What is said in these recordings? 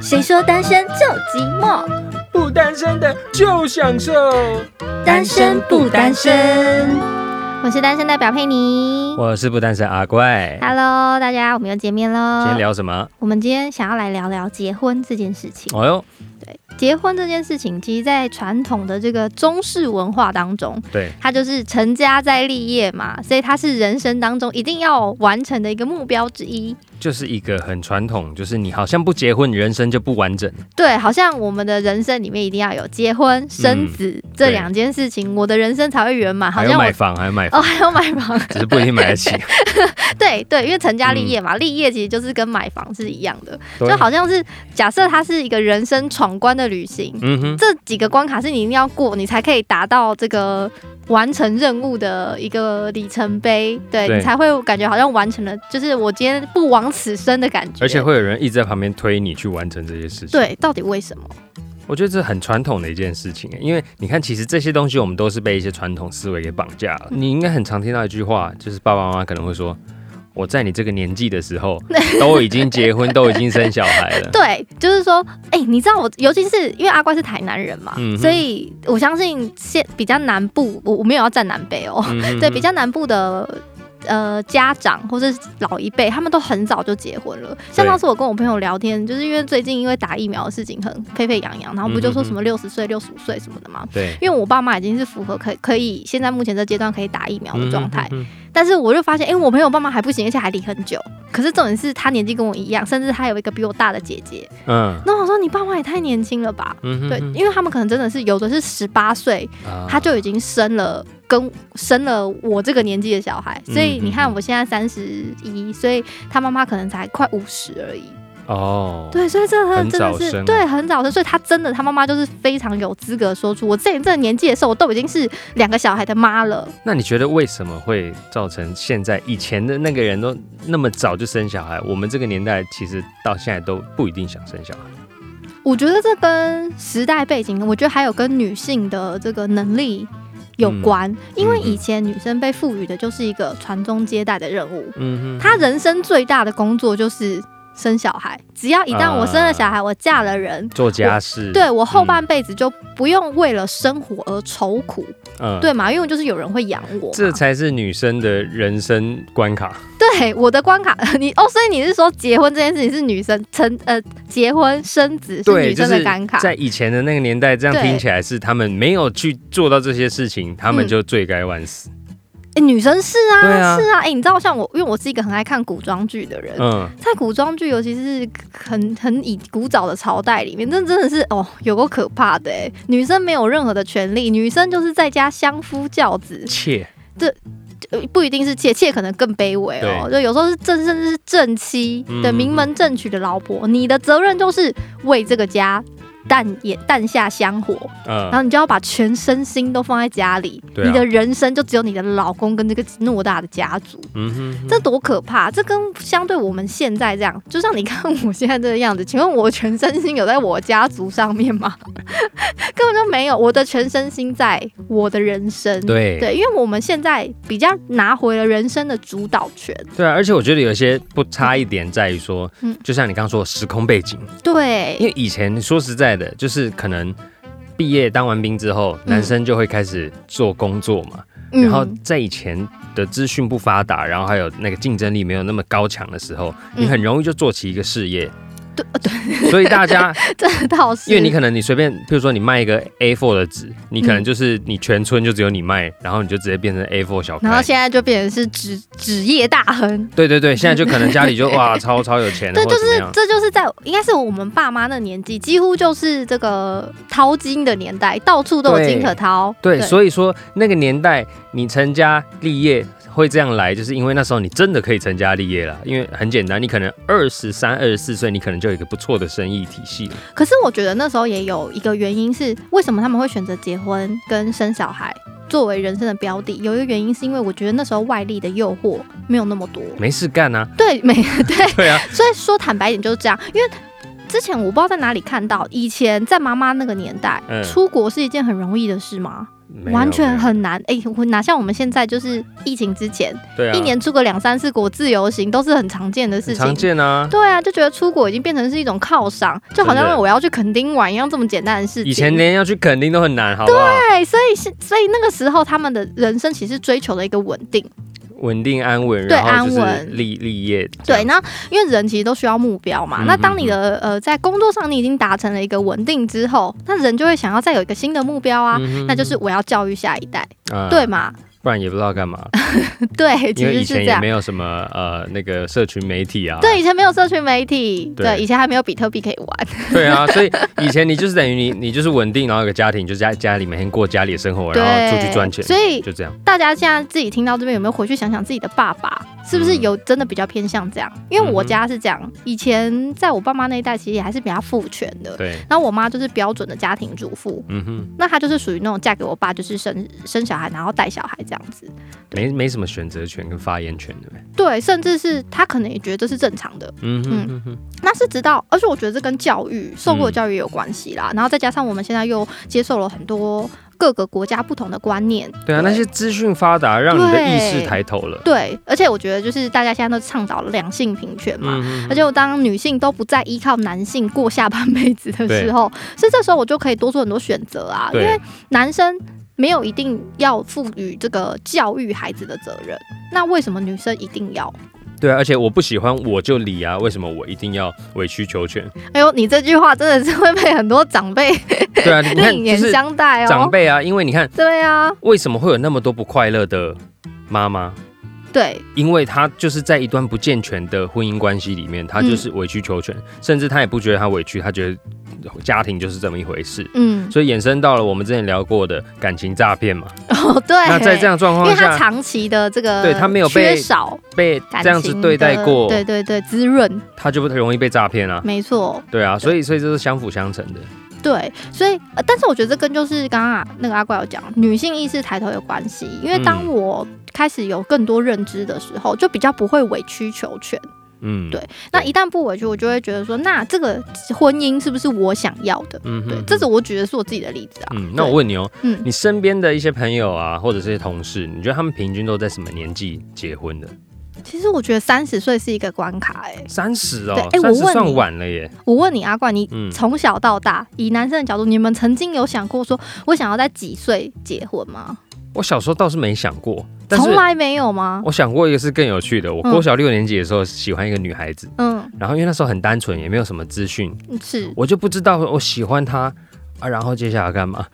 谁说单身就寂寞？不单身的就享受。单身不单身？我是单身代表佩妮。我是不单身阿怪。Hello，大家，我们又见面喽。今天聊什么？我们今天想要来聊聊结婚这件事情。哦哟，对，结婚这件事情，其实，在传统的这个中式文化当中，对，它就是成家在立业嘛，所以它是人生当中一定要完成的一个目标之一。就是一个很传统，就是你好像不结婚，人生就不完整。对，好像我们的人生里面一定要有结婚、生子、这两件事情，我的人生才会圆满。好像买房，还要买哦，还要买房。只是不一定买得起。对对，因为成家立业嗯嘛，立业其实就是跟买房是一样的，就好像是假设他是一个人生闯关的旅行，嗯哼，这几个关卡是你一定要过，你才可以达到这个完成任务的一个里程碑，对对你才会感觉好像完成了，就是我今天不枉此生的感觉。而且会有人一直在旁边推你去完成这些事情。，对，到底为什么？我觉得这很传统的一件事情，因为你看，其实这些东西我们都是被一些传统思维给绑架了。你应该很常听到一句话，就是爸爸妈妈可能会说。我在你这个年纪的时候，都已经结婚，都已经生小孩了。对，就是说，哎、你知道我，尤其是因为阿怪是台南人嘛，嗯所以我相信现比较南部，我我没有要站南北哦，嗯对，比较南部的。呃，家长或者是老一辈，他们都很早就结婚了。像对当时我跟我朋友聊天，就是因为最近因为打疫苗的事情很沸沸扬扬，然后不就说什么六十岁、六十五岁什么的嘛。对因为我爸妈已经是符合可以可以现在目前这阶段可以打疫苗的状态，嗯哼但是我就发现，哎、我朋友爸妈还不行，而且还离很久。可是重点是他年纪跟我一样，甚至他有一个比我大的姐姐。嗯那我说你爸妈也太年轻了吧？对，嗯哼哼因为他们可能真的是有的是十八岁，啊他就已经生了跟生了我这个年纪的小孩，所以嗯你看我现在三十一，所以他妈妈可能才快五十而已。哦，对，所以这真的是对很早生，所以他真的他妈妈就是非常有资格说出我这这个年纪的时候，我都已经是两个小孩的妈了。那你觉得为什么会造成现在以前的那个人都那么早就生小孩，我们这个年代其实到现在都不一定想生小孩？我觉得这跟时代背景，我觉得还有跟女性的这个能力有关，因为以前女生被赋予的就是一个传宗接代的任务，嗯哼，她人生最大的工作就是生小孩。只要一旦我生了小孩，我嫁了人。做家事，对我后半辈子就不用为了生活而愁苦，嗯，对嘛？因为就是有人会养我。这才是女生的人生关卡。对我的关卡，你哦，所以你是说结婚这件事情是女生成呃结婚生子是，女生的关卡？在以前的那个年代，这样听起来是他们没有去做到这些事情，他们嗯就罪该万死。哎、女生是啊，对啊是啊，哎、你知道像我，因为我是一个很爱看古装剧的人，嗯，在古装剧，尤其是很很以古早的朝代里面，这真的是哦，有够可怕的哎！女生没有任何的权利，女生就是在家相夫教子，切，这不一定是妾，妾可能更卑微哦，就有时候是正甚至是正妻的嗯名门正娶的老婆，你的责任就是为这个家。淡也淡下香火，嗯然嗯，后你就要把全身心都放在家里，你的人生就只有你的老公跟这个偌大的家族，嗯哼哼，这多可怕！这跟相对我们现在这样，就像你看我现在这个样子，请问我全身心有在我家族上面吗？根本就没有，我的全身心在我的人生。对对，因为我们现在比较拿回了人生的主导权。对啊，而且我觉得有些不差一点在于说，嗯就像你刚刚说的时空背景，对因，为以前说实在的，就是可能毕业当完兵之后，嗯。男生就会开始做工作嘛，嗯。然后在以前的资讯不发达，然后还有那个竞争力没有那么高强的时候，你很容易就做起一个事业。嗯对所以大家，这倒是，因为你可能你随便，比如说你卖一个 A4 的纸，你可能嗯就是你全村就只有你卖，然后你就直接变成 A4 小开。然后现在就变成是纸纸业大亨。对对对，现在就可能家里就 哇超超有钱了，对，就是。这就是在应该是我们爸妈那年纪，几乎就是这个淘金的年代，到处都有金可淘。对，所以说那个年代你成家立业会这样来，就是因为那时候你真的可以成家立业了。因为很简单，你可能二十三、二十四岁，你可能就有一个不错的生意体系了。可是我觉得那时候也有一个原因是，为什么他们会选择结婚跟生小孩作为人生的标的？有一个原因是因为我觉得那时候外力的诱惑没有那么多。没事干啊，对，没 对，对啊，所以说坦白一点就是这样，因为。之前我不知道在哪里看到，以前在妈妈那个年代，嗯出国是一件很容易的事吗？完全很难。哎、我哪像我们现在就是疫情之前，对啊，一年出个两三次国自由行都是很常见的事情。常见啊。对啊，就觉得出国已经变成是一种犒赏，就好像我要去垦丁玩一样这么简单的事情。以前连要去垦丁都很难，好不好？对，所以是所以那个时候他们的人生其实追求了一个稳定。稳定安稳，对安稳立立业这对。那因为人其实都需要目标嘛。嗯那当你的呃在工作上你已经达成了一个稳定之后，那人就会想要再有一个新的目标啊，嗯那就是我要教育下一代，嗯对嘛？不然也不知道干嘛，对，其因为实是这样以前也没。有什么呃那个社群媒体啊，对，以前没有社群媒体，对。对，以前还没有比特币可以玩，对啊，所以以前你就是等于你你就是稳定，然后有个家庭，就在家里每天过家里的生活，然后出去赚钱，所以就这样。大家现在自己听到这边有没有回去想想自己的爸爸？是不是嗯。有真的比较偏向这样？因为我家是这样，以前在我爸妈那一代其实也还是比较父权的，对，然后我妈就是标准的家庭主妇，嗯哼，那她就是属于那种嫁给我爸就是生生小孩然后带小孩这样子，没没什么选择权跟发言权的呗。对，甚至是他可能也觉得这是正常的。嗯哼哼哼，那是直到，而且我觉得这跟教育受过的嗯教育也有关系啦，然后再加上我们现在又接受了很多各个国家不同的观念，对啊，那些资讯发达，让你的意识抬头了。对，而且我觉得就是大家现在都倡导了两性平权嘛，而且我当女性都不再依靠男性过下半辈子的时候，所以这时候我就可以多做很多选择啊，因为男生没有一定要赋予这个教育孩子的责任，那为什么女生一定要？对啊，而且我不喜欢我就理啊，为什么我一定要委曲求全？哎呦，你这句话真的是会被很多长辈 对啊，你看另眼相待哦。长辈啊，因为你看对啊，为什么会有那么多不快乐的妈妈？对因为她就是在一段不健全的婚姻关系里面，她就是委曲求全，甚至她也不觉得她委屈，她觉得家庭就是这么一回事。嗯，所以衍生到了我们之前聊过的感情诈骗嘛。哦对，那在这样状况因为他长期的这个对他没有被缺少被这样子对待过，对对对，滋润，他就不容易被诈骗啊。没错。对啊，所以所以这是相辅相成的。对，所以、呃但是我觉得这跟就是刚刚啊那个阿怪有讲，女性意识抬头有关系。因为当嗯我开始有更多认知的时候，就比较不会委曲求全。嗯，对那一旦不委屈，我就会觉得说，那这个婚姻是不是我想要的？嗯对这是我举的是我自己的例子啊。嗯，那我问你哦，嗯，你身边的一些朋友啊，或者这些同事，你觉得他们平均都在什么年纪结婚的？其实我觉得三十岁是一个关卡、哎，三十哦对，哎我问你晚了耶。我问你阿冠，你嗯从小到大，以男生的角度，你们曾经有想过说，我想要在几岁结婚吗？我小时候倒是没想过，从来没有吗？我想过一个是更有趣的。我嗯国小六年级的时候喜欢一个女孩子，嗯，然后因为那时候很单纯，也没有什么资讯，是，我就不知道我喜欢她啊，然后接下来干嘛？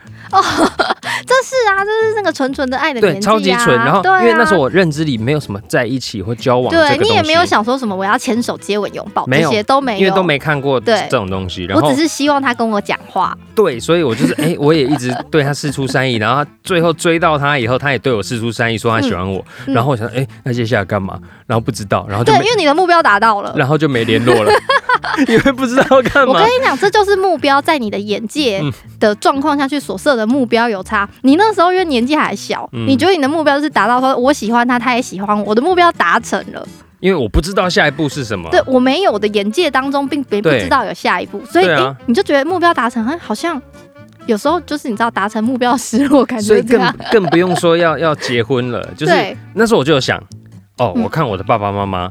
这是啊，这是那个纯纯的爱的，年纪啊超级纯。然后因为那时候我认知里没有什么在一起或交往这个对你也没有想说什么我要牵手、接吻、拥抱，这些都没有，因为都。没看过对这种东西，然后我只是希望他跟我讲话，对，所以我就是 哎、我也一直对他示出善意，然后他最后追到他以后，他也对我示出善意，说他喜欢我，嗯然后我想哎、那接下来干嘛？然后不知道，然后就因为你的目标达到了。然后就没联络了，因为不知道干嘛我跟。你讲，这就是目标在你的眼界嗯的状况下去所设的目标有差。你那时候因为年纪还小，嗯你觉得你的目标是达到说我喜欢他，他也喜欢我，我的目标达成了。因为我不知道下一步是什么。对我没有，我的眼界当中并并不知道有下一步，所以、你就觉得目标达成，哎，好像有时候就是你知道达成目标的失落感所以更觉这样。更不用说要要结婚了，就是，那时候我就有想，哦，嗯我看我的爸爸妈妈，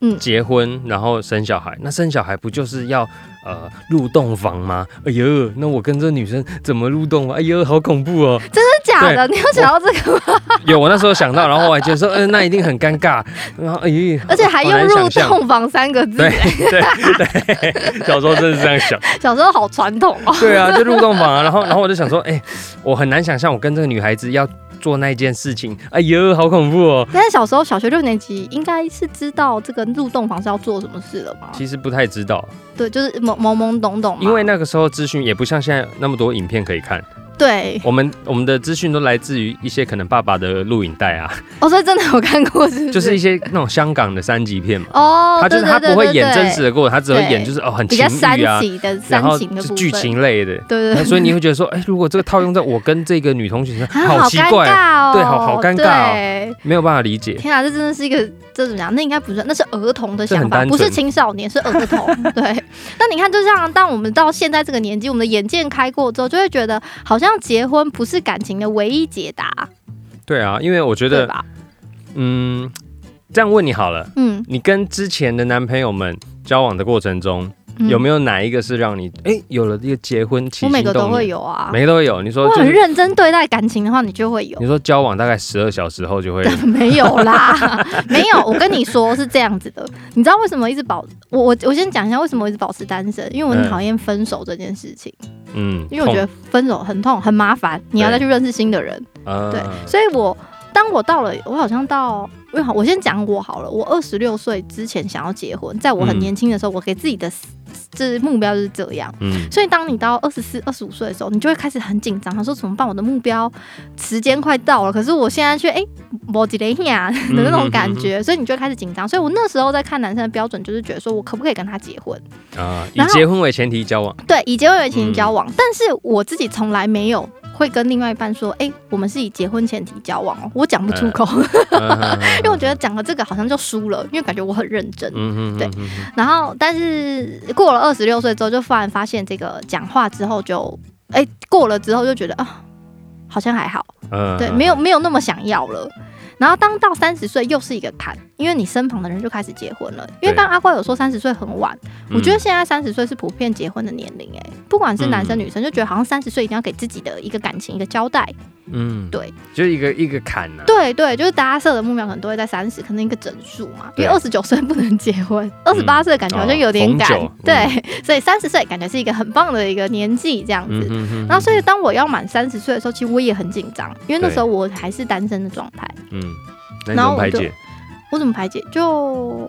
嗯结婚然后生小孩，那生小孩不就是要呃入洞房吗？哎呦，那我跟这女生怎么入洞房？哎呦，好恐怖哦！真的假的？你有想到这个吗？有，我那时候想到，然后我还觉得说，嗯、那一定很尴尬，然后哎呦，而且还用入洞房三个字，对对对，小时候真的是这样想。小时候好传统哦。对啊，就入洞房啊，然后然后我就想说，哎、我很难想象我跟这个女孩子要做那件事情，哎呦，好恐怖哦！但是小时候小学六年级应该是知道这个入洞房是要做什么事了吧？其实不太知道，对，就是懵懵懵懂懂。因为那个时候资讯也不像现在那么多影片可以看，对，我们我们的资讯都来自于一些可能爸爸的录影带啊，哦，所以真的有看过是是？就是一些那种香港的三级片嘛，哦，他就是他不会演真实的，的过程，他只会演就是哦很比情较煽欲啊，然后是剧情类的。对对对，所以你会觉得说，哎、如果这个套用在我跟这个女同学身上，好奇怪、哦，尬哦，对好好尴尬哦。没有办法理解。天啊，这真的是一个这怎么讲？那应该不是，那是儿童的想法，不是青少年，是儿童。对，那你看，就像当我们到现在这个年纪，我们的眼界开阔之后，就会觉得好像结婚不是感情的唯一解答，对啊，因为我觉得，嗯，这样问你好了，嗯，你跟之前的男朋友们交往的过程中，嗯有没有哪一个是让你哎、有了一个结婚我每个都？会有啊。每个都会有。你说我很就是认真对待感情的话，你就会有你。说交往大概十二小时后就会 没有啦，没有。我跟你说是这样子的，你知道为什么一直保我我我先讲一下为什么我一直保持单身，因为我很嗯讨厌分手这件事情，嗯，因为我觉得分手很痛很麻烦，你要再去认识新的人。得对，所以我当我到了，我好像到，因为好，我先讲我好了。我二十六岁之前想要结婚，在我很嗯年轻的时候，我给自己的这目标就是这样。嗯所以当你到二十四、二十五岁的时候，你就会开始很紧张，他说怎么办？我的目标时间快到了，可是我现在却哎，我几雷呀的那种感觉，所以你就会开始紧张。所以我那时候在看男生的标准，就是觉得说我可不可以跟他结婚？啊，以结婚为前提交往，对，以结婚为前提交往，嗯但是我自己从来没有会跟另外一半说，哎、我们是以结婚前提交往哦，我讲不出口，因为我觉得讲了这个好像就输了，因为感觉我很认真。嗯对然后，但是过了二十六岁之后，就突然发现这个讲话之后就，哎、过了之后就觉得啊，好像还好，嗯对，没有没有那么想要了。然后当到三十岁又是一个坎，因为你身旁的人就开始结婚了。因为对刚刚阿怪有说三十岁很晚，嗯我觉得现在三十岁是普遍结婚的年龄，哎，不管是男生嗯女生，就觉得好像三十岁一定要给自己的一个感情一个交代。嗯，对，就一个一个坎呐，对对，就是大家设的目标可能都会在三十，可能一个整数嘛。因对为二十九岁不能结婚，二十八岁感觉好像有点赶。对，所以三十岁感觉是一个很棒的一个年纪，这样子。嗯哼哼然后，所以当我要满三十岁的时候，其实我也很紧张，因为那时候我还是单身的状态。嗯，那你怎然后我就么排解？我怎么排解？就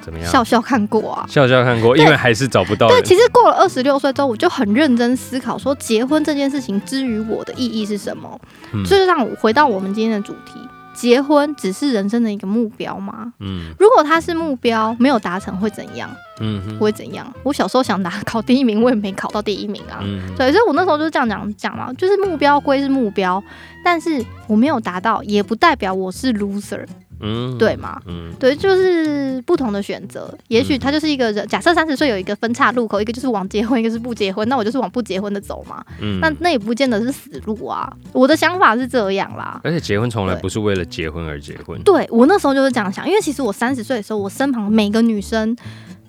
怎么样？笑笑看过啊。笑笑看过，因为还是找不到对，其实过了二十六岁之后，我就很认真思考，说结婚这件事情之于我的意义是什么？嗯就是让我回到我们今天的主题：结婚只是人生的一个目标吗？嗯如果它是目标，没有达成会怎样？嗯哼会怎样？我小时候想拿考第一名，我也没考到第一名啊。嗯对，所以我那时候就是这样讲讲嘛，就是目标归是目标，但是我没有达到，也不代表我是 loser，嗯对吗？嗯对，就是不同的选择。也许嗯他就是一个人，假设三十岁有一个分岔路口，一个就是往结婚，一个是不结婚，那我就是往不结婚的走嘛。嗯那那也不见得是死路啊。我的想法是这样啦。而且结婚从来不是为了结婚而结婚。对我那时候就是这样想，因为其实我三十岁的时候，我身旁每个女生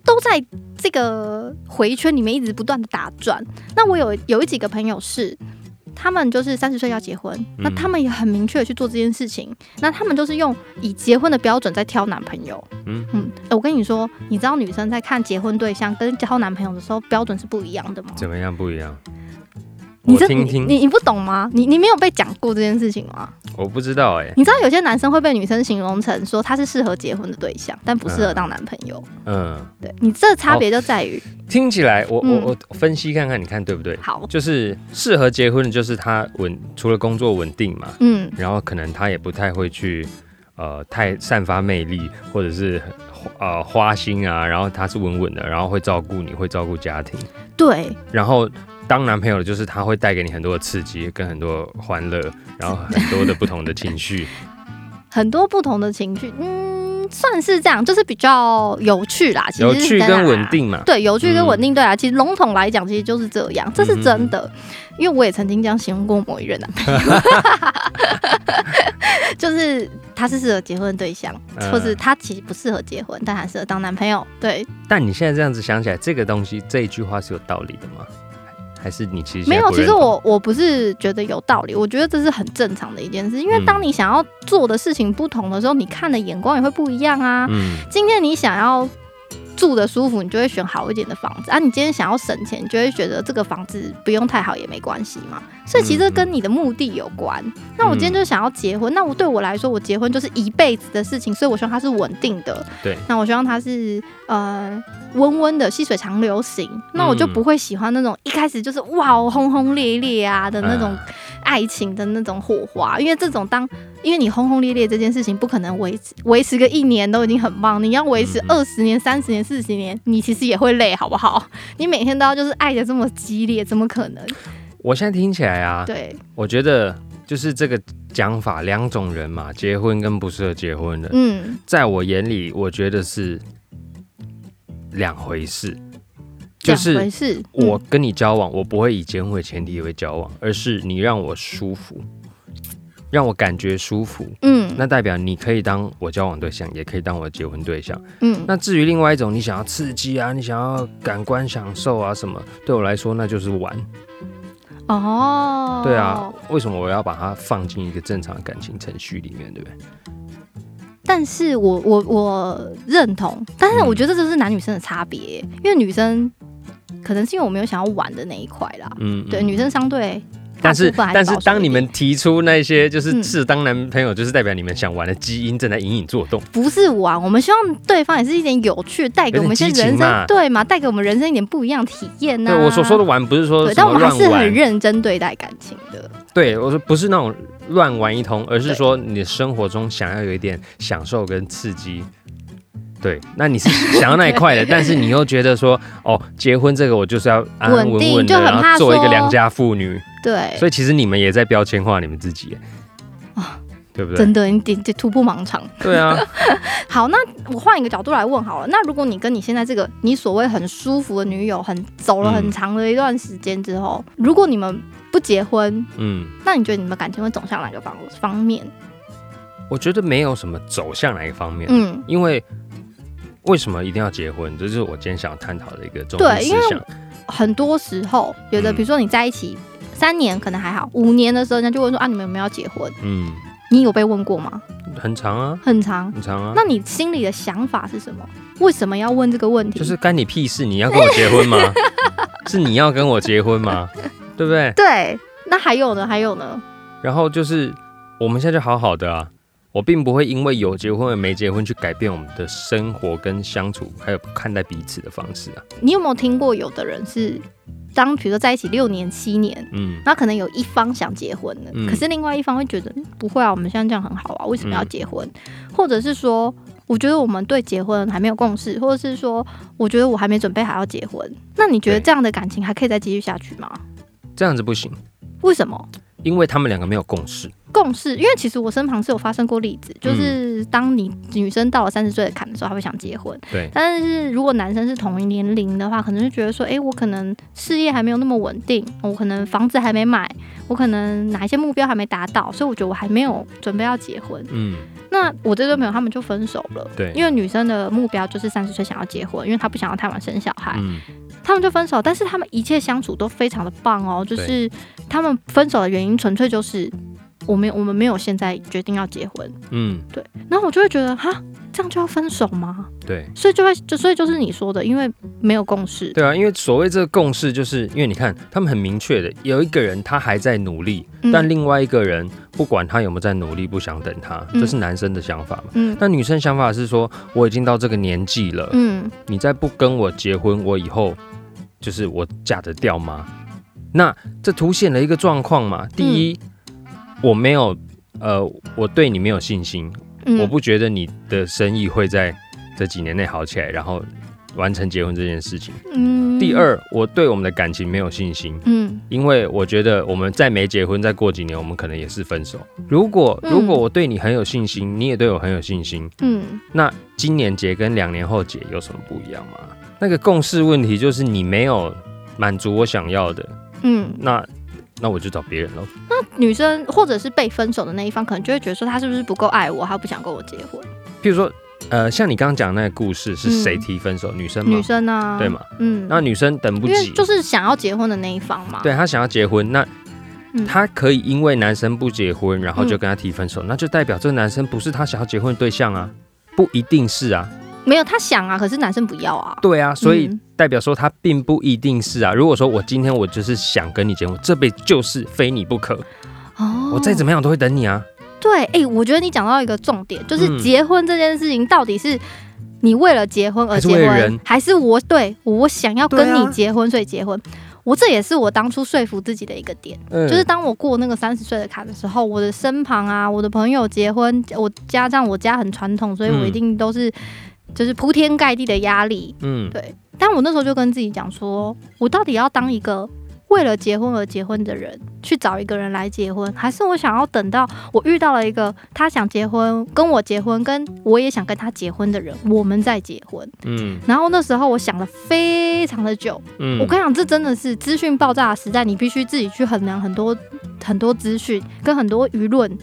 都在这个回圈里面一直不断的打转。那我有有一几个朋友是。他们就是三十岁要结婚，那嗯他们也很明确的去做这件事情。那他们就是用以结婚的标准在挑男朋友。嗯嗯，欸我跟你说，你知道女生在看结婚对象跟挑男朋友的时候标准是不一样的吗？怎么样不一样？你这你你不懂吗？你你没有被讲过这件事情吗？我不知道哎。你知道有些男生会被女生形容成说他是适合结婚的对象，但不适合当男朋友。嗯，对你这差别就在于，听起来我我嗯我分析看看，你看对不对？好，就是适合结婚的，就是他稳，除了工作稳定嘛，嗯，然后可能他也不太会去呃太散发魅力，或者是呃花心啊，然后他是稳稳的，然后会照顾你，会照顾家庭，对，然后当男朋友的就是他会带给你很多的刺激跟很多欢乐，然后很多的不同的情绪，很多不同的情绪，嗯，算是这样，就是比较有趣啦。其实有趣跟稳定嘛。对，有趣跟嗯稳定，对啊，其实笼统来讲，其实就是这样，这是真的。因为我也曾经这样形容过某一任男朋友，就是他是适合结婚的对象，嗯或是他其实不适合结婚，但还适合当男朋友。对，但你现在这样子想起来，这个东西这一句话是有道理的吗？还是你其实没有，其实我我不是觉得有道理，我觉得这是很正常的一件事，因为嗯。当你想要做的事情不同的时候，你看的眼光也会不一样啊。嗯。今天你想要住的舒服，你就会选好一点的房子啊。你今天想要省钱，你就会觉得这个房子不用太好也没关系嘛。所以其实跟你的目的有关。那我今天就想要结婚，那我对我来说，我结婚就是一辈子的事情，所以我希望它是稳定的。对，那我希望它是呃温温的、细水长流型。那我就不会喜欢那种一开始就是哇轰轰烈烈啊的那种啊爱情的那种火花，因为这种当因为你轰轰烈烈这件事情不可能维持维持个一年都已经很棒，你要维持嗯二十年、三十年、四十年，你其实也会累，好不好？你每天都要就是爱的这么激烈，怎么可能？我现在听起来啊，对，我觉得就是这个讲法，两种人嘛，结婚跟不适合结婚的，嗯，在我眼里，我觉得是两回事。就是。我嗯跟你交往，我不会以结婚为前提为交往，而是你让我舒服，让我感觉舒服，嗯那代表你可以当我交往对象，也可以当我结婚对象。嗯，那至于另外一种，你想要刺激啊，你想要感官享受啊什么，对我来说那就是玩。哦，对啊，为什么我要把它放进一个正常的感情程序里面，对不对？但是我我我认同，但是嗯我觉得这是男女生的差别，因为女生可能是因为我没有想要玩的那一块啦，嗯，对，嗯女生相对但是但是当你们提出那些就是嗯是当男朋友，就是代表你们想玩的基因正在隐隐作动。不是玩，我们希望对方也是一点有趣，带给我们一些人生对嘛，带给我们人生一点不一样体验呢、对我所说的玩，不是说对，但我们还是，很认真对待感情的。对我说不是那种乱玩一通，而是说你的生活中想要有一点享受跟刺激。对，那你是想要那一块的，但是你又觉得说，哦，结婚这个我就是要安安稳定稳稳的，然就很怕后做一个说良家妇女，对，所以其实你们也在标签化你们自己耶，啊对不对？真的，你得得突破盲肠。对啊，好，那我换一个角度来问好了。那如果你跟你现在这个你所谓很舒服的女友，很走了很嗯长的一段时间之后，如果你们不结婚，嗯，那你觉得你们感情会走向哪个方方面？我觉得没有什么走向哪一个方面，嗯，因为为什么一定要结婚？这就是我今天想探讨的一个重对因为点思想。很多时候，有的嗯比如说你在一起三年可能还好，五年的时候人家就问说啊，你们有没有要结婚？嗯，你有被问过吗？很长啊，很长。很长啊。那你心里的想法是什么？为什么要问这个问题？就是干你屁事！你要跟我结婚吗？是你要跟我结婚吗？对不对？对。那还有呢？还有呢？然后就是我们现在就好好的啊，我并不会因为有结婚而没结婚去改变我们的生活跟相处，还有看待彼此的方式啊。你有没有听过有的人是当比如说在一起六年、七年，嗯，那可能有一方想结婚了，嗯可是另外一方会觉得、嗯不会啊，我们现在这样很好啊，为什么要嗯结婚？或者是说，我觉得我们对结婚还没有共识，或者是说，我觉得我还没准备好要结婚。那你觉得这样的感情还可以再继续下去吗？这样子不行，为什么？因为他们两个没有共识。共识，因为其实我身旁是有发生过例子，嗯就是当你女生到了三十岁的坎的时候，她会想结婚。对，但是如果男生是同一年龄的话，可能就觉得说，诶，我可能事业还没有那么稳定，我可能房子还没买，我可能哪一些目标还没达到，所以我觉得我还没有准备要结婚。嗯，那我这对朋友他们就分手了，对，因为女生的目标就是三十岁想要结婚，因为她不想要太晚生小孩，嗯，他们就分手。但是他们一切相处都非常的棒哦，就是他们分手的原因纯粹就是我没有我们没有现在决定要结婚，嗯，对。然后我就会觉得哈，这样就要分手吗？对。所以就会就所以就是你说的，因为没有共识，对啊，因为所谓这个共识，就是因为你看，他们很明确的，有一个人他还在努力，嗯但另外一个人不管他有没有在努力，不想等他，嗯这是男生的想法嘛。嗯那女生想法是说，我已经到这个年纪了，嗯你再不跟我结婚，我以后就是我嫁得掉吗？那这凸显了一个状况嘛。第一，我没有，呃，我对你没有信心，嗯，我不觉得你的生意会在这几年内好起来，然后完成结婚这件事情。嗯第，二，我对我们的感情没有信心，嗯因为我觉得我们再没结婚，再过几年，我们可能也是分手。如果嗯如果我对你很有信心，你也对我很有信心，嗯那今年结跟两年后结有什么不一样吗？那个共识问题就是你没有满足我想要的，嗯，那那我就找别人喽。那女生或者是被分手的那一方，可能就会觉得说他是不是不够爱我，他不想跟我结婚。譬如说，呃，像你刚刚讲的那个故事，是谁嗯提分手？女生吗女？生啊，对嘛？嗯，那女生等不及，就是想要结婚的那一方嘛，对她想要结婚，那嗯她可以因为男生不结婚，然后就嗯跟他提分手，那就代表这个男生不是她想要结婚的对象啊，不一定是啊，没有他想啊，可是男生不要啊，对啊，所以嗯代表说他并不一定是啊。如果说我今天我就是想跟你结婚，这辈子就是非你不可，哦我再怎么样都会等你啊。对，哎、我觉得你讲到一个重点，就是嗯结婚这件事情到底是。你为了结婚而结婚，还是我对我想要跟你结婚，所以结婚？我这也是我当初说服自己的一个点。嗯就是当我过那个三十岁的坎的时候，我的身旁啊，我的朋友结婚，我加上我家很传统，所以我嗯一定都是就是铺天盖地的压力。嗯对，但我那时候就跟自己讲说，我到底要当一个为了结婚而结婚的人去找一个人来结婚，还是我想要等到我遇到了一个他想结婚跟我结婚，跟我也想跟他结婚的人，我们再结婚。嗯然后那时候我想了非常的久，嗯，我跟你讲，这真的是资讯爆炸的时代，你必须自己去衡量很多很多资讯跟很多舆论，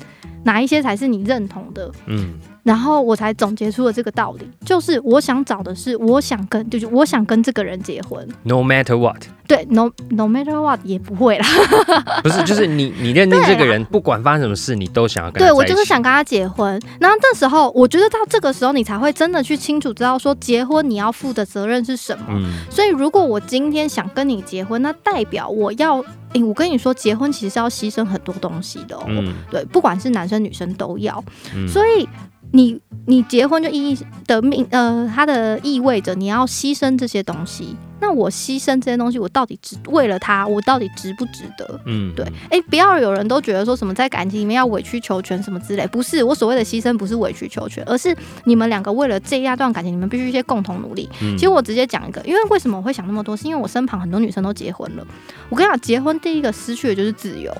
哪一些才是你认同的。嗯然后我才总结出了这个道理，就是我想找的是，我想跟，就是我想跟这个人结婚。，no matter what，对，no no matter what 也不会啦。不是，就是你你认定这个人，不管发生什么事，你都想要跟他对我就是想跟他结婚。然后这时候，我觉得到这个时候，你才会真的去清楚知道说，结婚你要负的责任是什么。嗯所以，如果我今天想跟你结婚，那代表我要，诶，我跟你说，结婚其实是要牺牲很多东西的哦。嗯对，不管是男生女生都要。嗯，所以你你结婚就意义的命呃，它的意味着你要牺牲这些东西。那我牺牲这些东西，我到底值为了他，我到底值不值得？嗯对，哎、不要有人都觉得说什么在感情里面要委曲求全什么之类，不是我所谓的牺牲，不是委曲求全，而是你们两个为了这一段感情，你们必须一些共同努力。嗯其实我直接讲一个，因为为什么我会想那么多，是因为我身旁很多女生都结婚了。我跟你讲，结婚第一个失去的就是自由。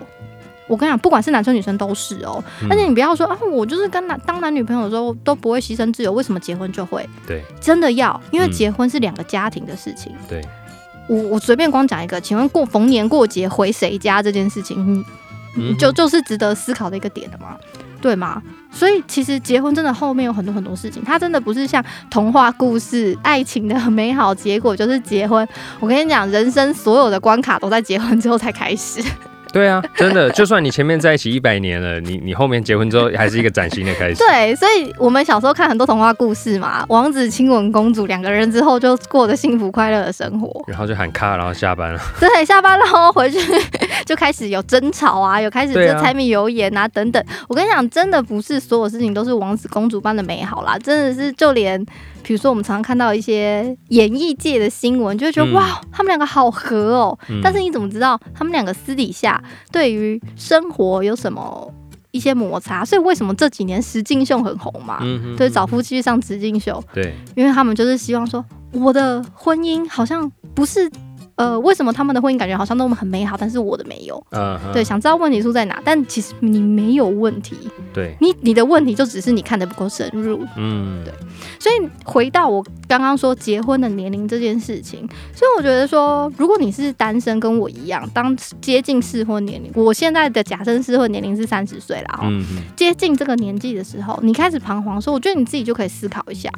我跟你讲，不管是男生女生都是哦。嗯而且你不要说啊，我就是跟男当男女朋友的时候都不会牺牲自由，为什么结婚就会？对真的要，因为嗯结婚是两个家庭的事情。对，我我随便光讲一个，请问过逢年过节回谁家这件事情，你就就是值得思考的一个点的吗，对吗？所以其实结婚真的后面有很多很多事情，它真的不是像童话故事、爱情的美好结果就是结婚。我跟你讲，人生所有的关卡都在结婚之后才开始。对啊，真的，就算你前面在一起一百年了，你你后面结婚之后还是一个崭新的开始。对，所以我们小时候看很多童话故事嘛，王子亲吻公主，两个人之后就过着幸福快乐的生活。然后就喊卡，然后下班了。对，下班然后回去 就开始有争吵啊，有开始对啊就柴米油盐啊等等。我跟你讲，真的不是所有事情都是王子公主般的美好啦，真的是就连比如说我们常常看到一些演艺界的新闻，就会觉得、嗯哇，他们两个好合哦。嗯但是你怎么知道他们两个私底下对于生活有什么一些摩擦？所以为什么这几年石敬秀很红嘛？嗯对，找夫妻去上石敬秀，对，因为他们就是希望说，我的婚姻好像不是。呃，为什么他们的婚姻感觉好像那么很美好，但是我的没有？对，想知道问题出在哪？但其实你没有问题，对，你你的问题就只是你看的不够深入。嗯对所以回到我刚刚说结婚的年龄这件事情，所以我觉得说，如果你是单身，跟我一样，当接近适婚年龄，我现在的假设适婚年龄是三十岁了，哈、嗯接近这个年纪的时候，你开始彷徨的时候，我觉得你自己就可以思考一下，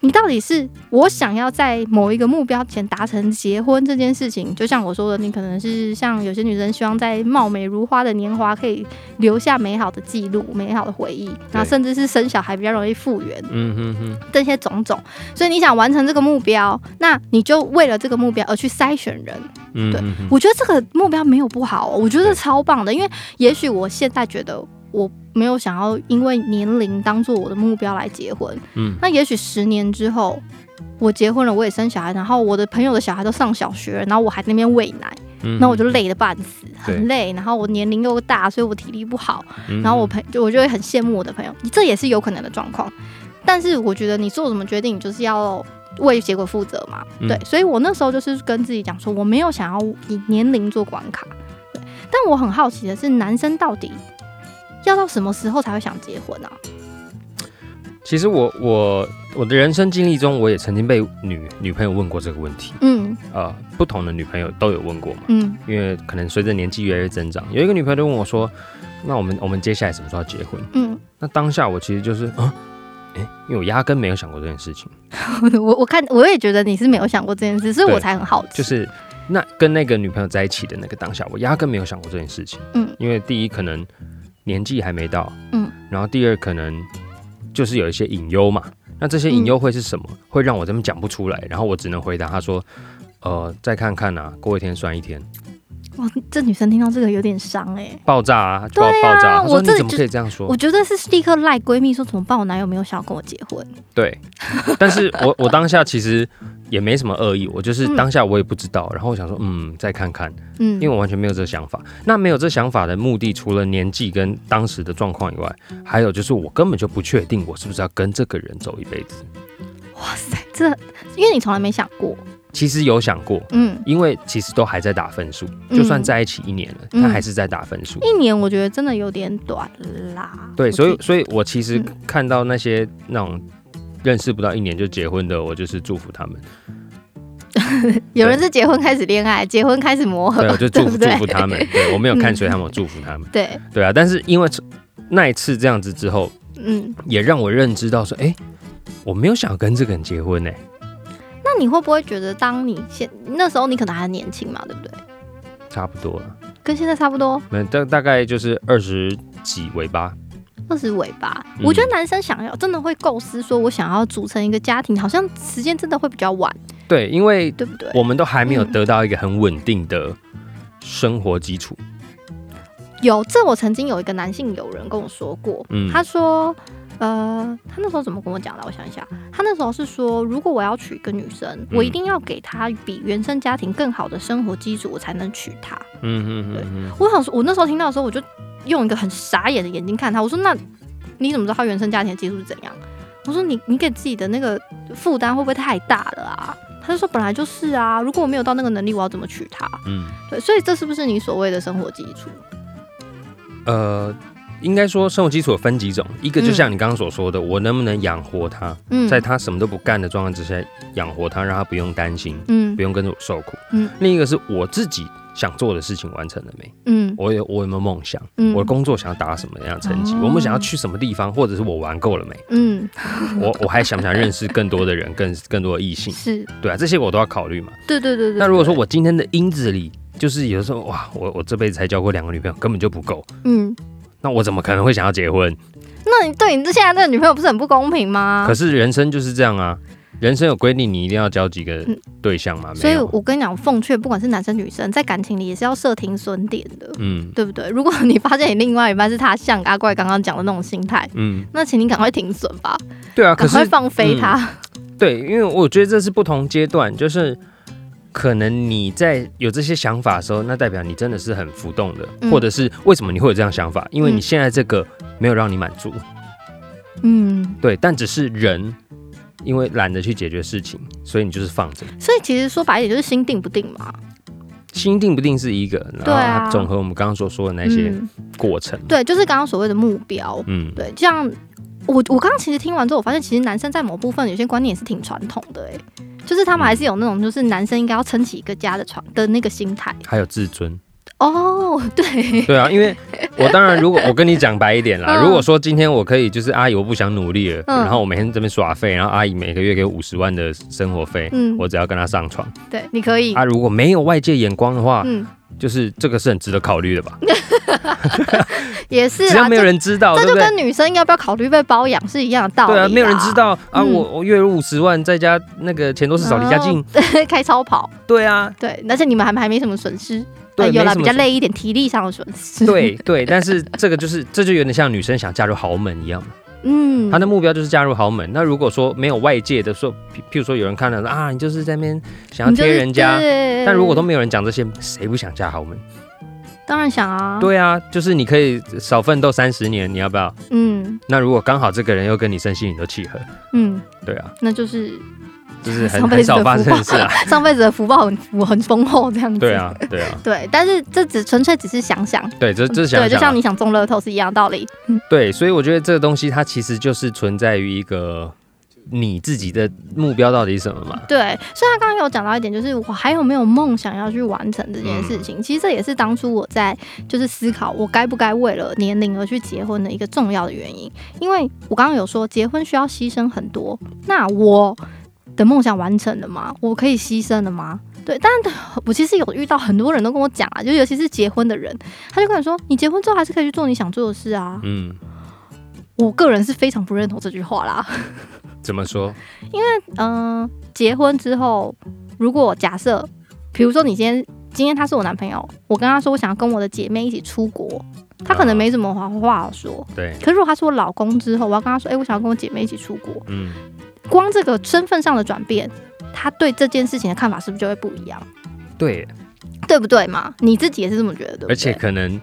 你到底是我想要在某一个目标前达成结婚这件事情，就像我说的，你可能是像有些女生希望在貌美如花的年华可以留下美好的记录、美好的回忆，然后甚至是生小孩比较容易复原。嗯哼哼，这些种种，所以你想完成这个目标，那你就为了这个目标而去筛选人。对嗯哼哼我觉得这个目标没有不好、哦，我觉得超棒的，因为也许我现在觉得我没有想要因为年龄当做我的目标来结婚，嗯。那也许十年之后我结婚了，我也生小孩，然后我的朋友的小孩都上小学了，然后我还在那边喂奶，嗯。那我就累得半死，很累，然后我年龄又大，所以我体力不好，嗯。然后我朋就我就会很羡慕我的朋友，这也是有可能的状况。但是我觉得你做什么决定，你就是要为结果负责嘛。嗯。对，所以我那时候就是跟自己讲说，我没有想要以年龄做关卡。对，但我很好奇的是，男生到底要到什么时候才会想结婚啊？其实我我我的人生经历中，我也曾经被女女朋友问过这个问题，嗯。呃，不同的女朋友都有问过嘛，嗯。因为可能随着年纪越来越增长，有一个女朋友就问我说：“那我们我们接下来什么时候要结婚？嗯，？”那当下我其实就是啊，哎、因为我压根没有想过这件事情，我我看我也觉得你是没有想过这件事，所以我才很好奇。就是那跟那个女朋友在一起的那个当下，我压根没有想过这件事情，嗯。因为第一可能年纪还没到，嗯，然后第二可能就是有一些隐忧嘛，那这些隐忧会是什么？会让我这么讲不出来，然后我只能回答他说，呃，再看看啊，过一天算一天，哇，这女生听到这个有点伤哎、爆炸啊，就要对啊爆炸。他说你怎么可以这样说我？觉得是立刻赖闺蜜说怎么办？我男友没有想要跟我结婚。对，但是我我当下其实也没什么恶意，我就是嗯当下我也不知道，然后我想说，嗯，再看看，嗯，因为我完全没有这个想法。那没有这想法的目的，除了年纪跟当时的状况以外，还有就是我根本就不确定我是不是要跟这个人走一辈子。哇塞，这因为你从来没想过，其实有想过，嗯，因为其实都还在打分数，嗯。就算在一起一年了，嗯。他还是在打分数。一年我觉得真的有点短啦。对，所以所以我其实嗯。看到那些那种认识不到一年就结婚的，我就是祝福他们，有人是结婚开始恋爱，结婚开始磨合，对，我就 祝福祝福他们。对我没有看谁他们，我祝福他们。对，对啊，但是因为那一次这样子之后，嗯，也让我认知到说，哎、我没有想跟这个人结婚呢、那你会不会觉得，当你现那时候你可能还年轻嘛，对不对？差不多了，跟现在差不多，没大大概就是二十几尾巴。二十尾巴。嗯我觉得男生想要真的会构思说，我想要组成一个家庭，好像时间真的会比较晚，对，因为对不对？我们都还没有嗯得到一个很稳定的生活基础。有，这我曾经有一个男性友人跟我说过，嗯他说，呃，他那时候怎么跟我讲的？我想一下，他那时候是说，如果我要娶一个女生，我一定要给她比原生家庭更好的生活基础，我才能娶她。嗯嗯嗯嗯，我想说，我那时候听到的时候，我就用一个很傻眼的眼睛看他，我说，那你怎么知道他原生家庭的基础是怎样？我说你你给自己的那个负担会不会太大了啊？他就说本来就是啊，如果我没有到那个能力，我要怎么娶她？嗯，对，所以这是不是你所谓的生活基础？呃，应该说生活基础有分几种，一个就像你刚刚所说的，我能不能养活他，嗯，在他什么都不干的状况之下养活他，让他不用担心，嗯不用跟着我受苦。嗯另一个是我自己想做的事情完成了没？嗯我有我有没有梦想？嗯我的工作想要达到什么样的成绩？哦我们想要去什么地方，或者是我玩够了没？嗯 我我还想不想认识更多的人，更更多的异性？是，对啊，这些我都要考虑嘛。对对对对。那如果说我今天的因子里，就是有的时候哇，我我这辈子才交过两个女朋友，根本就不够，嗯，那我怎么可能会想要结婚？那你对你这现在这个女朋友不是很不公平吗？可是人生就是这样啊，人生有规定，你一定要交几个嗯对象嘛？所以，我跟你讲，奉劝不管是男生女生，在感情里也是要设停损点的。嗯对不对？如果你发现你另外一半是他像阿怪刚刚讲的那种心态，嗯，那请你赶快停损吧，对啊。赶快放飞他。对，因为我觉得这是不同阶段，就是可能你在有这些想法的时候，那代表你真的是很浮动的，嗯或者是为什么你会有这样想法？因为你嗯现在这个没有让你满足，嗯，对，但只是人因为懒得去解决事情，所以你就是放着。所以其实说白一点就是心定不定嘛。心定不定是一个，然后总和我们刚刚所说的那些嗯，过程，对，就是刚刚所谓的目标。嗯，对，这样我我刚刚其实听完之后，我发现其实男生在某部分有些观念也是挺传统的，哎，就是他们还是有那种就是男生应该要撑起一个家的床的那个心态。还有自尊，哦，对，对啊，因为 我当然如果我跟你讲白一点啦，嗯。如果说今天我可以就是阿姨我不想努力了，嗯。然后我每天这边耍废，然后阿姨每个月给五十万的生活费，嗯。我只要跟她上床，对，你可以，啊，如果没有外界眼光的话，嗯，就是这个是很值得考虑的吧？也是啊，只要没有人知道，这这就？跟女生要不要考虑被包养是一样的道理。对啊，没有人知。道啊，嗯我我月入五十万，在家那个钱都是少离家近，对，开超跑，对啊，对，而且你们还还没什么损失，对呃有啦，没什么损比较累一点，体力上的损失。对对，但是这个就是这就有点像女生想嫁入豪门一样嘛，嗯，他的目标就是嫁入豪门。那如果说没有外界的说，譬譬如说有人看了说啊，你就是在那边想要贴人家，但如果都没有人讲这些，谁不想嫁豪门？当然想啊，，对啊，就是你可以少奋斗三十年，你要不要？嗯。那如果刚好这个人又跟你身心灵都契合，嗯，对啊，那就是就是很上辈子的很少发福报生的事啊。上辈子的福报很福很丰厚这样子。对啊，对啊，对，但是这只纯粹只是想想，对，这这是想对，就像你想中乐透是一样的道理。对，所以我觉得这个东西它其实就是存在于一个你自己的目标到底是什么嘛。对，所以他刚刚有讲到一点，就是我还有没有梦想要去完成这件事嗯情。其实这也是当初我在就是思考我该不该为了年龄而去结婚的一个重要的原因。因为我刚刚有说结婚需要牺牲很多，那我的梦想完成了吗？我可以牺牲了吗？对，但我其实有遇到很多人都跟我讲啊，就尤其是结婚的人，他就跟我说，你结婚之后还是可以去做你想做的事啊。嗯，我个人是非常不认同这句话啦。怎么说？因为嗯、结婚之后，如果假设，比如说你今天今天他是我男朋友，我跟他说我想要跟我的姐妹一起出国，他可能没什么话话好说。对，可是如果他是我老公之后，我要跟他说，哎、我想要跟我姐妹一起出国，嗯，光这个身份上的转变，他对这件事情的看法是不是就会不一样？对，对不对嘛？你自己也是这么觉得，对不对？而且可能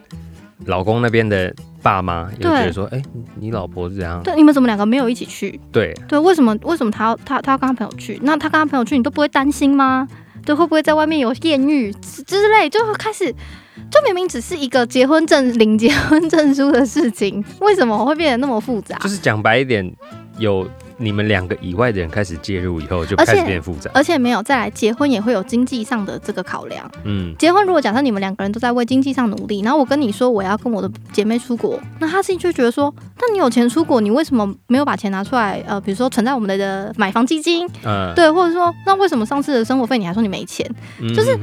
老公那边的爸妈也会觉得说，哎、你你老婆是怎样？对，你们怎么两个没有一起去？对对，为什么为什么他要他他要跟他朋友去？那他跟他朋友去，你都不会担心吗？对，会不会在外面有艳遇之之类？就会开始，就明明只是一个结婚证领结婚证书的事情，为什么会变得那么复杂？就是讲白一点，有你们两个以外的人开始介入以后，就而且开始变复杂。而且没有再来结婚也会有经济上的这个考量。嗯，结婚如果假设你们两个人都在为经济上努力，然后我跟你说我要跟我的姐妹出国，那他心就觉得说，那你有钱出国，你为什么没有把钱拿出来？呃，比如说存在我们的的买房基金，嗯，对，或者说那为什么上次的生活费你还说你没钱？嗯就是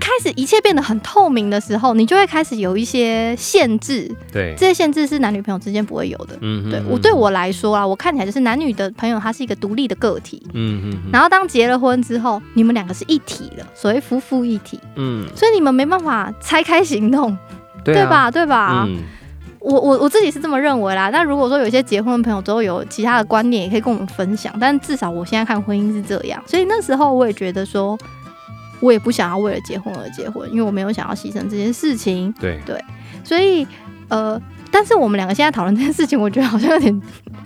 开始一切变得很透明的时候，你就会开始有一些限制，对，这些限制是男女朋友之间不会有的。嗯对我对，我来说啊，我看起来就是男女的朋友，他是一个独立的个体。嗯嗯嗯然后当结了婚之后，你们两个是一体的，所谓夫妇一体，嗯，所以你们没办法拆开行动，对啊？对吧？对吧？嗯，我我我自己是这么认为啦。那如果说有一些结婚的朋友之后有其他的观念，也可以跟我们分享。但至少我现在看婚姻是这样，所以那时候我也觉得说，我也不想要为了结婚而结婚，因为我没有想要牺牲这件事情。对对，所以呃，但是我们两个现在讨论这件事情，我觉得好像有点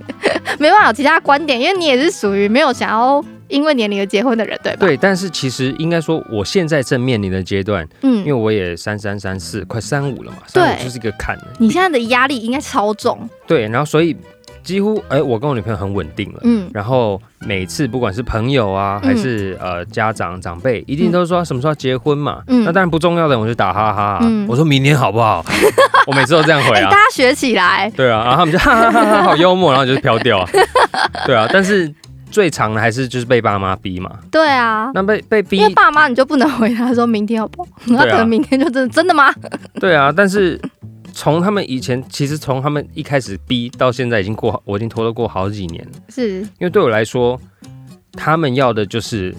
没办法有其他观点，因为你也是属于没有想要因为年龄而结婚的人，对吧？，对，但是其实应该说，我现在正面临的阶段，嗯因为嗯，我也三三三四，快三五了嘛，三五对就是一个坎。你现在的压力应该超重，对，然后所以几乎，哎、我跟我女朋友很稳定了。嗯，然后每次不管是朋友啊，还是、呃家长长辈，一定都说什么时候要结婚嘛。嗯那当然不重要的，我就打哈哈、啊。嗯我说明年好不好？我每次都这样回哎、啊大。家学起来，对啊，然后他们就哈哈哈哈，好幽默，然后就是飘掉啊。对啊，但是最长的还是就是被爸妈逼嘛。对啊。那被被逼因，为爸妈你就不能回答说明天好不好？那可能明天就真的真的吗？对啊，但是从他们以前，其实从他们一开始逼到现在，已经过，我已经拖了过好几年了。是，因为对我来说，他们要的就是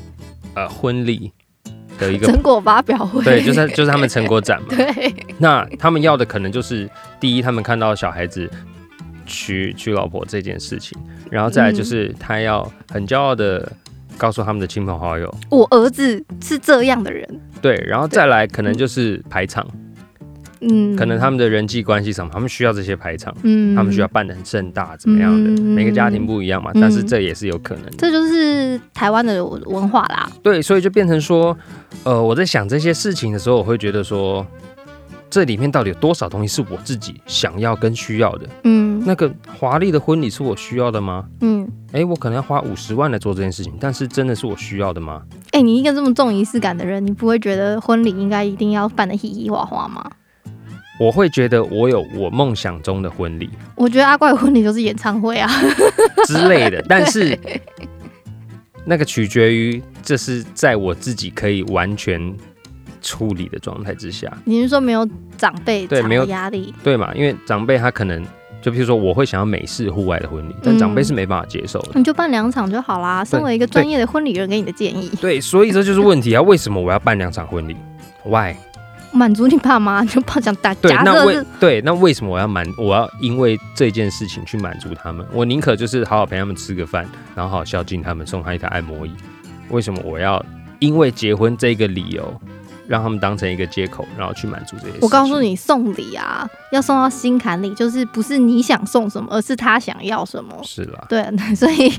呃婚礼的一个成果发表会，对，就是就是他们成果展嘛。对，那他们要的可能就是第一，他们看到小孩子娶娶老婆这件事情，然后再来就是他要很骄傲的告诉他们的亲朋好友，我儿子是这样的人，对，然后再来可能就是排场，嗯，可能他们的人际关系上，他们需要这些排场。嗯他们需要办的很盛大，怎么样的？嗯每个家庭不一样嘛，嗯但是这也是有可能的。这就是台湾的文化啦。对，所以就变成说，呃，我在想这些事情的时候，我会觉得说，这里面到底有多少东西是我自己想要跟需要的？嗯那个华丽的婚礼是我需要的吗？嗯，诶，我可能要花五十万来做这件事情，但是真的是我需要的吗？哎、你一个这么重仪式感的人，你不会觉得婚礼应该一定要办的稀稀哗哗吗？我会觉得我有我梦想中的婚礼 我觉得阿怪婚礼就是演唱会啊。之类的，但是那个取决于这是在我自己可以完全处理的状态之下。你是说没有长辈对没有压力？对嘛？因为长辈他可能就比如说，我会想要美式户外的婚礼，但嗯长辈是没办法接受的。你就办两场就好啦。身为一个专业的婚礼人，给你的建议，对，所以这就是问题啊！为什么我要办两场婚礼？Why？满足你爸妈，就怕想打。对，那为对那为什么我要满？我要因为这件事情去满足他们？我宁可就是好好陪他们吃个饭，然后好好孝敬他们，送他一台按摩椅。为什么我要因为结婚这个理由，让他们当成一个借口，然后去满足这些事？我告诉你，送礼啊，要送到心坎里，就是不是你想送什么，而是他想要什么。是啦，对，所以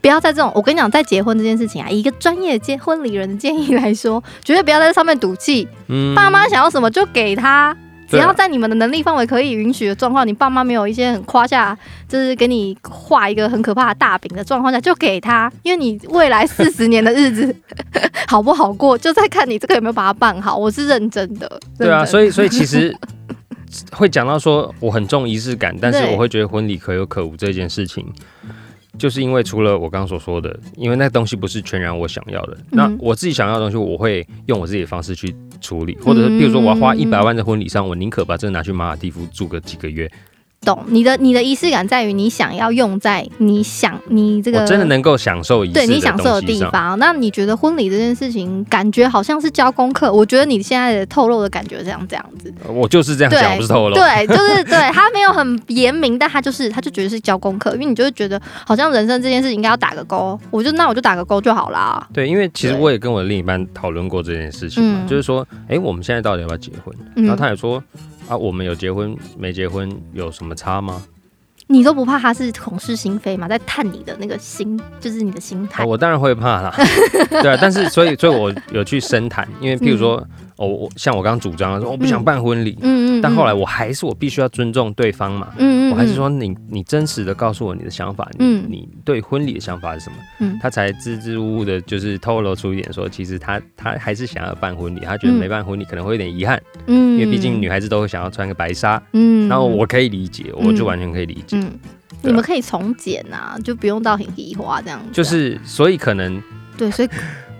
不要在这种，我跟你讲，在结婚这件事情啊，以一个专业结婚礼人的建议来说，绝对不要在上面赌气。嗯爸妈想要什么就给他，只要在你们的能力范围可以允许的状况，你爸妈没有一些很夸下，就是给你画一个很可怕的大饼的状况下，就给他，因为你未来 四十年的日子好不好过，就在看你这个有没有把它办好。我是认真的，对啊，所以所以其实会讲到说我很重仪式感，但是我会觉得婚礼可有可无这件事情，就是因为除了我刚刚所说的，因为那东西不是全然我想要的，那嗯我自己想要的东西，我会用我自己的方式去处理，或者是比如说我要花嗯一百万在婚礼上，我宁可把这个拿去马尔蒂夫住个几个月，懂你的你的仪式感在于你想要用在你想你这个我真的能够享受仪式对你享受的。地方。那你觉得婚礼这件事情，感觉好像是交功课？我觉得你现在的透露的感觉这样这样子，我就是这样讲，不是透露。对，就是对他没有很严明，但他就是他就觉得是交功课，因为你就会觉得好像人生这件事情应该要打个勾，我就那我就打个勾就好啦。对，因为其实我也跟我的另一半讨论过这件事情嘛，嗯就是说，哎、我们现在到底要不要结婚？嗯然后他也说，啊，我们有结婚没结婚有什么差吗？你都不怕他是口是心非吗？在探你的那个心，就是你的心态。我当然会怕啦，对啊，但是所以所以我有去深谈，因为譬如说。哦，我像我刚刚主张说我不想办婚礼，嗯嗯，但后来我还是我必须要尊重对方嘛，嗯嗯，我还是说你你真实的告诉我你的想法，嗯，你对婚礼的想法是什么？嗯，他才支支吾吾的，就是透露出一点说，其实他他还是想要办婚礼，他觉得没办婚礼可能会有点遗憾，嗯，因为毕竟女孩子都会想要穿个白纱，嗯，然后我可以理解，我就完全可以理解，嗯，你们可以从简啊，就不用到很皮花这样子，就是所以可能对，所以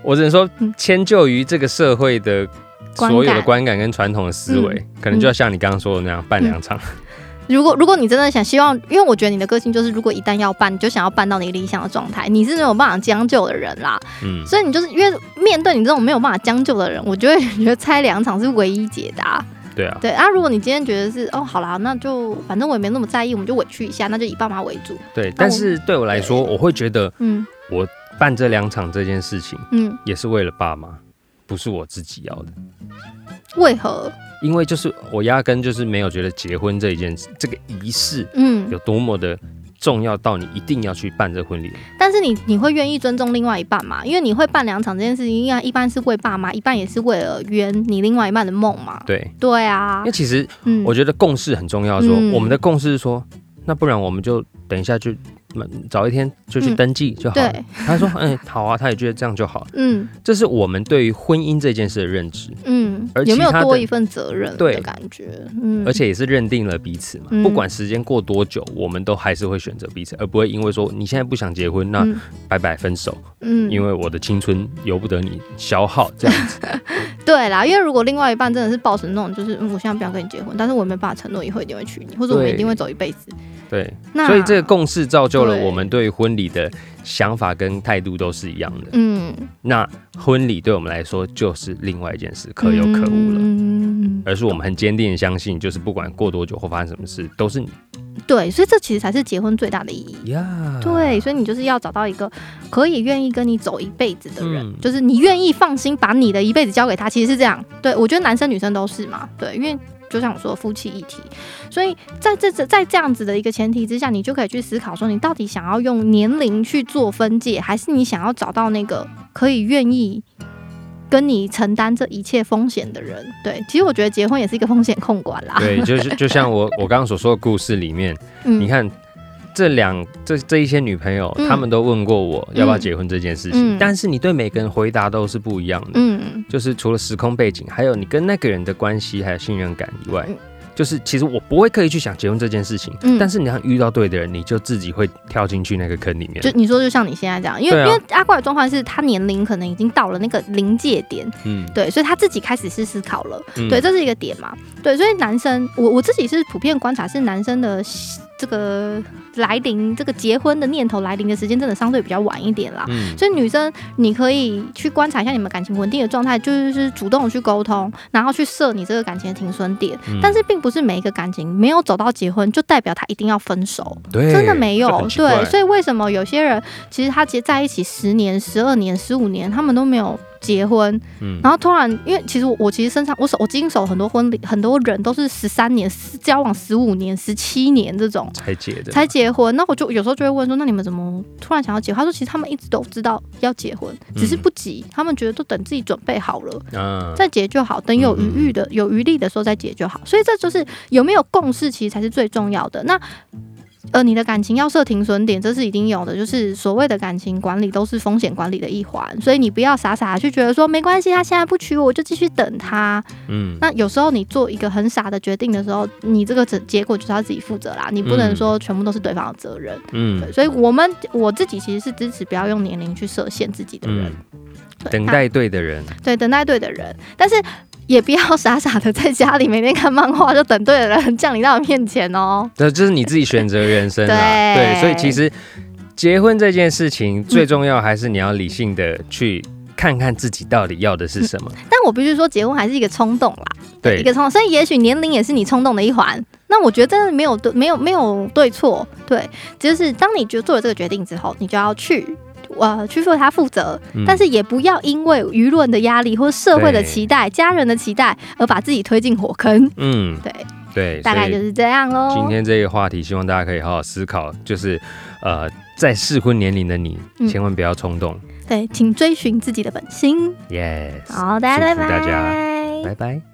我只能说迁就于这个社会的。所有的观感跟传统的思维，可能就要像你刚刚说的那样办两场。如果如果你真的想希望，因为我觉得你的个性就是，如果一旦要办，你就想要办到你理想的状态。你是没有办法将就的人啦，嗯，所以你就是因为面对你这种没有办法将就的人，我就会觉得拆两场是唯一解答。对啊，对啊。如果你今天觉得是哦，好啦，那就反正我也没那么在意，我们就委屈一下，那就以爸妈为主。对，但是对我来说，我会觉得，嗯，我办这两场这件事情，嗯，也是为了爸妈，不是我自己要的。为何？因为就是我压根就是没有觉得结婚这一件事，这个仪式，嗯，有多么的重要到你一定要去办这婚礼。但是你你会愿意尊重另外一半吗？因为你会办两场这件事情，应该一般是为爸妈，一半也是为了圆你另外一半的梦嘛。对对啊，因为其实我觉得共识很重要。说我们的共识是说，那不然我们就等一下就。早一天就去登记就好了。他说：“嗯，好啊，他也觉得这样就好。”嗯，这是我们对于婚姻这件事的认知。嗯，而有没有多一份责任的感觉？嗯，而且也是认定了彼此嘛。不管时间过多久，我们都还是会选择彼此，而不会因为说你现在不想结婚，那拜拜分手。嗯，因为我的青春由不得你消耗这样子。对啦，因为如果另外一半真的是抱成那种，就是嗯我现在不想跟你结婚，但是我没办法承诺以后一定会娶你，或者我们一定会走一辈子。对，所以这个共识造就了我们对婚礼的想法跟态度都是一样的。嗯，那婚礼对我们来说就是另外一件事，可有可无了。嗯，而是我们很坚定的相信，就是不管过多久或发生什么事，都是你。对，所以这其实才是结婚最大的意义。呀，对，所以你就是要找到一个可以愿意跟你走一辈子的人，就是你愿意放心把你的一辈子交给他。其实是这样，对我觉得男生女生都是嘛。对，因为。就像我说，夫妻一体，所以在这这在这样子的一个前提之下，你就可以去思考说，你到底想要用年龄去做分界，还是你想要找到那个可以愿意跟你承担这一切风险的人？对，其实我觉得结婚也是一个风险控管啦。对，就是就像我我刚刚所说的故事里面，你看。这两这这一些女朋友，他们都问过我要不要结婚这件事情，但是你对每个人回答都是不一样的。嗯，就是除了时空背景，还有你跟那个人的关系还有信任感以外。就是其实我不会刻意去想结婚这件事情，但是你要遇到对的人，你就自己会跳进去那个坑里面。就你说，就像你现在这样，因为因为阿怪的状况是他年龄可能已经到了那个临界点，嗯，对，所以他自己开始是思考了，对，这是一个点嘛，对，所以男生，我我自己是普遍观察是男生的这个来临，这个结婚的念头来临的时间真的相对比较晚一点啦，嗯，所以女生你可以去观察一下你们感情稳定的状态，就是主动去沟通，然后去设你这个感情的停损点，但是并不。不是每一个感情没有走到结婚，就代表他一定要分手。对，真的没有。对，所以为什么有些人其实他结在一起十年、十二年、十五年，他们都没有结婚？嗯，然后突然，因为其实我其实身上我手我经手很多婚礼，很多人都是十三年交往、十五年、十七年这种才结的，才结婚。那我就有时候就会问说，那你们怎么突然想要结婚？他说，其实他们一直都知道要结婚，只是不急。他们觉得都等自己准备好了，再结就好。等有余裕的、有余力的时候再结就好。所以这就是。有没有共识，其实才是最重要的。那，呃，你的感情要设停损点，这是一定有的。就是所谓的感情管理，都是风险管理的一环。所以你不要傻傻去觉得说没关系，他现在不娶我，我就继续等他。嗯，那有时候你做一个很傻的决定的时候，你这个结结果就是要自己负责啦。你不能说全部都是对方的责任。嗯，所以我们我自己其实是支持不要用年龄去设限自己的人，等待对的人。对，等待对的人，但是。也不要傻傻的在家里每天看漫画，就等对的人降临到你面前哦。对，这是你自己选择人生啊。对，所以其实结婚这件事情最重要，还是你要理性的去看看自己到底要的是什么。但我必须说，结婚还是一个冲动啦，对，一个冲动。所以也许年龄也是你冲动的一环。那我觉得真的没有对，没有没有对错。对，就是当你就做了这个决定之后，你就要去。呃，去为他负责，但是也不要因为舆论的压力或社会的期待、家人的期待而把自己推进火坑。嗯，对。对，大概就是这样喽。今天这个话题，希望大家可以好好思考，就是呃，在适婚年龄的你，千万不要冲动。对，请追寻自己的本心。Yes。好，大家拜拜。大家拜拜。